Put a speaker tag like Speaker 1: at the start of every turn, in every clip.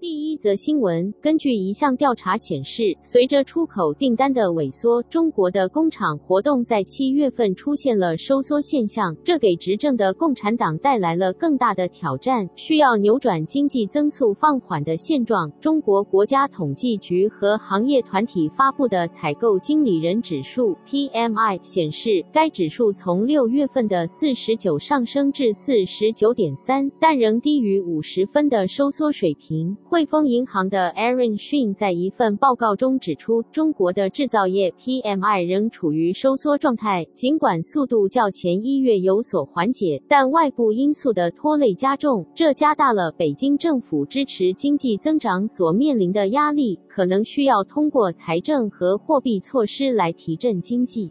Speaker 1: 第一则新闻，根据一项调查显示，随着出口订单的萎缩，中国的工厂活动在七月份出现了收缩现象，这给执政的共产党带来了更大的挑战，需要扭转经济增速放缓的现状。中国国家统计局和行业团体发布的采购经理人指数 （PMI） 显示，该指数从六月份的四十九上升至四十九点三，但仍低于五十分的收缩水平。汇丰银行的 Aaron Shin 在一份报告中指出，中国的制造业 PMI 仍处于收缩状态，尽管速度较前一月有所缓解，但外部因素的拖累加重，这加大了北京政府支持经济增长所面临的压力，可能需要通过财政和货币措施来提振经济。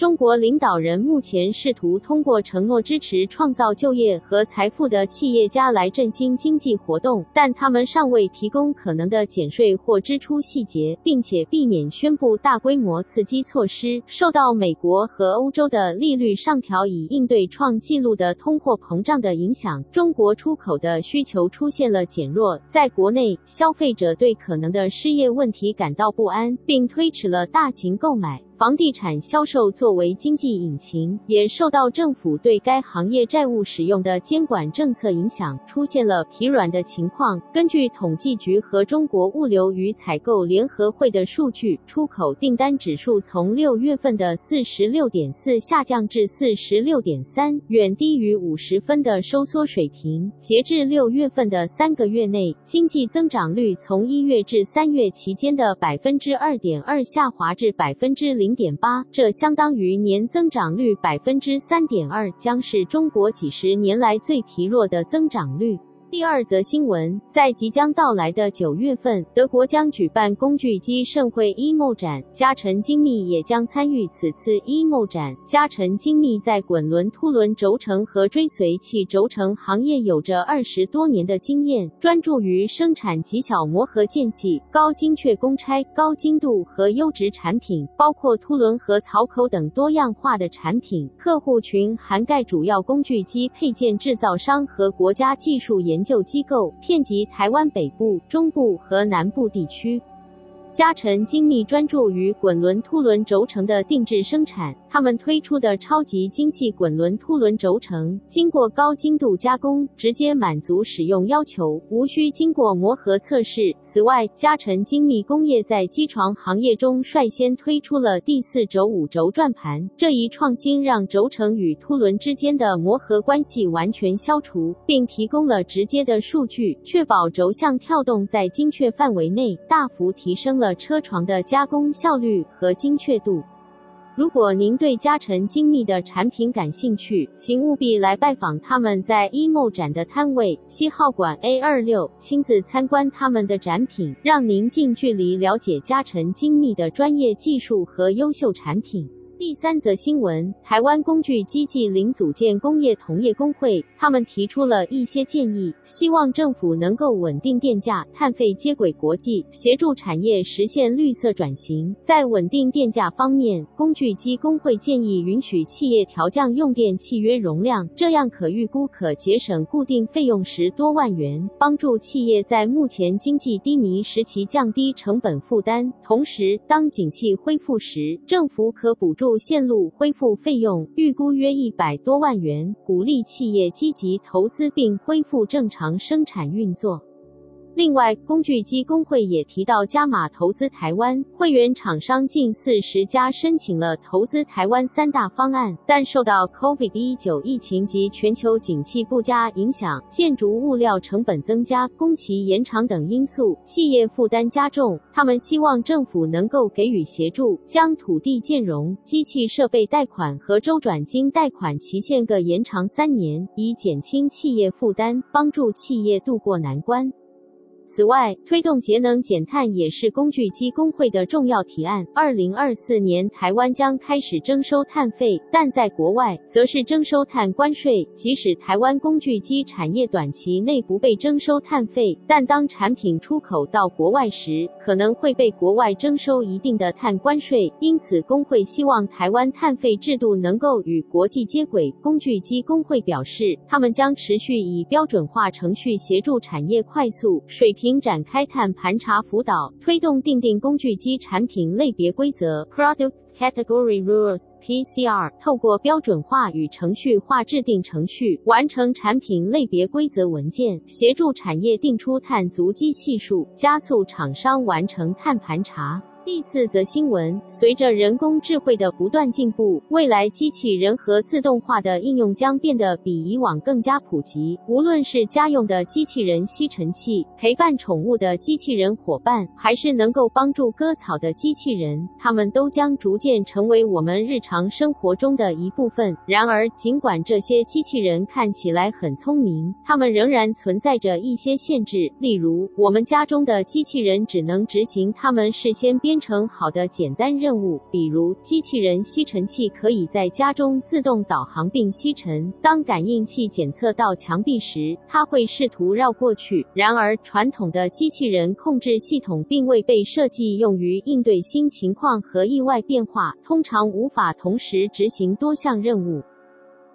Speaker 1: 中国领导人目前试图通过承诺支持创造就业和财富的企业家来振兴经济活动，但他们尚未提供可能的减税或支出细节，并且避免宣布大规模刺激措施。受到美国和欧洲的利率上调以应对创纪录的通货膨胀的影响，中国出口的需求出现了减弱。在国内，消费者对可能的失业问题感到不安，并推迟了大型购买。房地产销售作为经济引擎，也受到政府对该行业债务使用的监管政策影响，出现了疲软的情况。根据统计局和中国物流与采购联合会的数据，出口订单指数从六月份的四十六点四下降至四十六点三，远低于五十分的收缩水平。截至六月份的三个月内，经济增长率从一月至三月期间的百分之二点二下滑至百分之零。零点八，这相当于年增长率百分之三点二，将是中国几十年来最疲弱的增长率。第二则新闻，在即将到来的九月份，德国将举办工具机盛会 EMO 展，嘉诚精密也将参与此次 EMO 展。嘉诚精密在滚轮凸轮轴承和追随器轴承行业有着二十多年的经验，专注于生产极小磨合间隙、高精确公差、高精度和优质产品，包括凸轮和槽口等多样化的产品。客户群涵盖主要工具机配件制造商和国家技术研。研究机构遍及台湾北部、中部和南部地区。嘉臣精密专注于滚轮凸轮轴承的定制生产。他们推出的超级精细滚轮凸轮轴承，经过高精度加工，直接满足使用要求，无需经过磨合测试。此外，嘉臣精密工业在机床行业中率先推出了第四轴五轴转盘，这一创新让轴承与凸轮之间的磨合关系完全消除，并提供了直接的数据，确保轴向跳动在精确范围内，大幅提升了车床的加工效率和精确度。如果您对嘉诚精密的产品感兴趣，请务必来拜访他们在 EMO 展的摊位七号馆 A 二六，亲自参观他们的展品，让您近距离了解嘉诚精密的专业技术和优秀产品。第三则新闻，台湾工具机暨零组件工业同业公会，他们提出了一些建议，希望政府能够稳定电价、碳费接轨国际，协助产业实现绿色转型。在稳定电价方面，工具机工会建议允许企业调降用电契约容量，这样可预估可节省固定费用十多万元，帮助企业在目前经济低迷时期降低成本负担。同时，当景气恢复时，政府可补助。线路恢复费用预估约一百多万元，鼓励企业积极投资并恢复正常生产运作。另外，工具机工会也提到加码投资台湾，会员厂商近四十家申请了投资台湾三大方案，但受到 COVID-19 疫情及全球景气不佳影响，建筑物料成本增加、工期延长等因素，企业负担加重。他们希望政府能够给予协助，将土地建融、机器设备贷款和周转金贷款期限各延长三年，以减轻企业负担，帮助企业渡过难关。此外，推动节能减碳也是工具机工会的重要提案。二零二四年，台湾将开始征收碳费，但在国外则是征收碳关税。即使台湾工具机产业短期内不被征收碳费，但当产品出口到国外时，可能会被国外征收一定的碳关税。因此，工会希望台湾碳费制度能够与国际接轨。工具机工会表示，他们将持续以标准化程序协助产业快速水平展开碳盘查辅导，推动定定工具机产品类别规则 （Product Category Rules，PCR），透过标准化与程序化制定程序，完成产品类别规则文件，协助产业定出碳足迹系数，加速厂商完成碳盘查。第四则新闻：随着人工智慧的不断进步，未来机器人和自动化的应用将变得比以往更加普及。无论是家用的机器人吸尘器、陪伴宠物的机器人伙伴，还是能够帮助割草的机器人，它们都将逐渐成为我们日常生活中的一部分。然而，尽管这些机器人看起来很聪明，它们仍然存在着一些限制。例如，我们家中的机器人只能执行它们事先编编程好的简单任务，比如机器人吸尘器可以在家中自动导航并吸尘。当感应器检测到墙壁时，它会试图绕过去。然而，传统的机器人控制系统并未被设计用于应对新情况和意外变化，通常无法同时执行多项任务。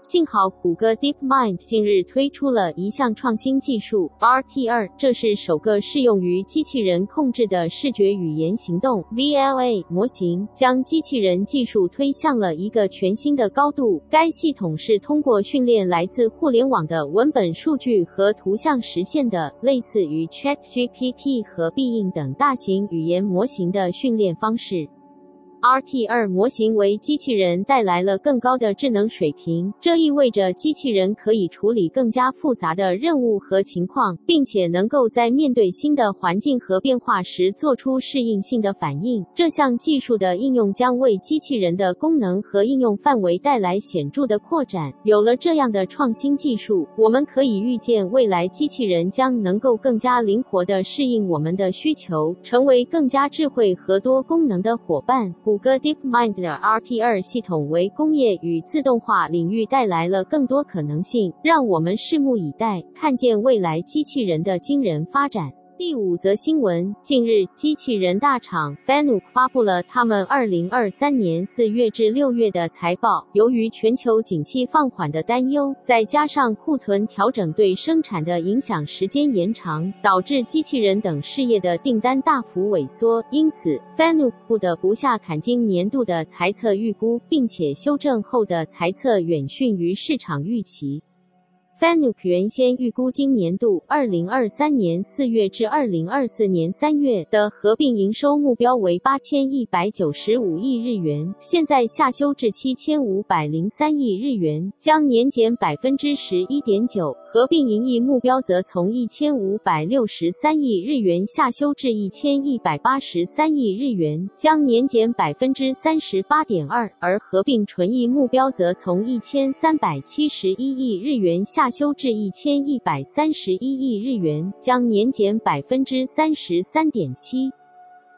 Speaker 1: 幸好，谷歌 DeepMind 近日推出了一项创新技术 RT2，这是首个适用于机器人控制的视觉语言行动 VLA 模型，将机器人技术推向了一个全新的高度。该系统是通过训练来自互联网的文本数据和图像实现的，类似于 ChatGPT 和必应等大型语言模型的训练方式。RT2 模型为机器人带来了更高的智能水平，这意味着机器人可以处理更加复杂的任务和情况，并且能够在面对新的环境和变化时做出适应性的反应。这项技术的应用将为机器人的功能和应用范围带来显著的扩展。有了这样的创新技术，我们可以预见未来机器人将能够更加灵活地适应我们的需求，成为更加智慧和多功能的伙伴。谷歌 DeepMind 的 RT2 系统为工业与自动化领域带来了更多可能性，让我们拭目以待，看见未来机器人的惊人发展。第五则新闻：近日，机器人大厂 Fanuc 发布了他们二零二三年四月至六月的财报。由于全球景气放缓的担忧，再加上库存调整对生产的影响时间延长，导致机器人等事业的订单大幅萎缩。因此，Fanuc 不得不下砍今年度的财测预估，并且修正后的财测远逊于市场预期。Fanuc 原先预估今年度二零二三年四月至二零二四年三月的合并营收目标为八千一百九十五亿日元，现在下修至七千五百零三亿日元，将年减百分之十一点九。合并盈利目标则从一千五百六十三亿日元下修至一千一百八十三亿日元，将年减百分之三十八点二，而合并纯益目标则从一千三百七十一亿日元下修至一千一百三十一亿日元，将年减百分之三十三点七。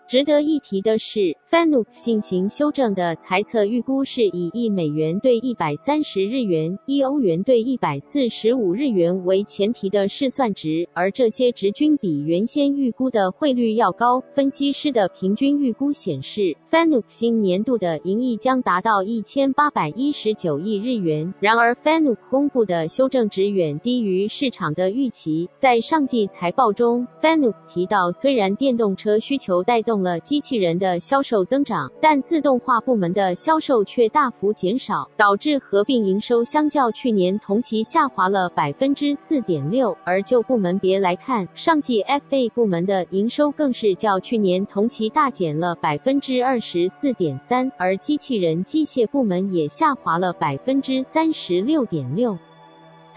Speaker 1: 值得一提的是，Fanuc 进行修正的财测预估是以一美元兑一百三十日元、一欧元兑一百四十五日元为前提的试算值，而这些值均比原先预估的汇率要高。分析师的平均预估显示，Fanuc 今年度的盈利将达到一千八百一十九亿日元。然而，Fanuc 公布的修正值远低于市场的预期。在上季财报中，Fanuc 提到，虽然电动车需求带动了机器人的销售增长，但自动化部门的销售却大幅减少，导致合并营收相较去年同期下滑了百分之四点六。而就部门别来看，上季 FA 部门的营收更是较去年同期大减了百分之二十四点三，而机器人机械部门也下滑了百分之三十六点六。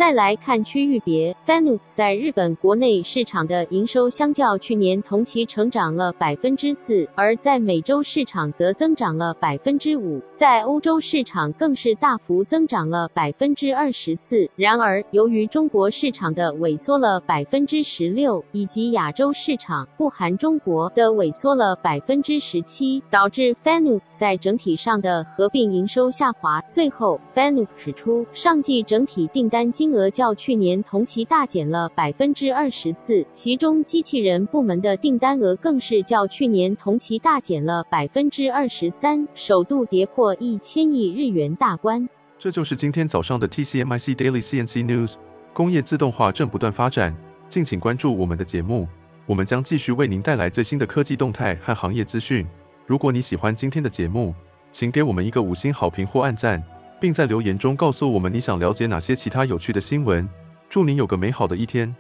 Speaker 1: 再来看区域别，Fanuc 在日本国内市场的营收相较去年同期成长了百分之四，而在美洲市场则增长了百分之五，在欧洲市场更是大幅增长了百分之二十四。然而，由于中国市场的萎缩了百分之十六，以及亚洲市场（不含中国）的萎缩了百分之十七，导致 Fanuc 在整体上的合并营收下滑。最后，Fanuc 指出，上季整体订单额较去年同期大减了百分之二十四，其中机器人部门的订单额更是较去年同期大减了百分之二十三，首度跌破一千亿日元大关。
Speaker 2: 这就是今天早上的 TCMIC Daily CNC News。工业自动化正不断发展，敬请关注我们的节目，我们将继续为您带来最新的科技动态和行业资讯。如果你喜欢今天的节目，请给我们一个五星好评或按赞，并在留言中告诉我们你想了解哪些其他有趣的新闻。祝您有个美好的一天。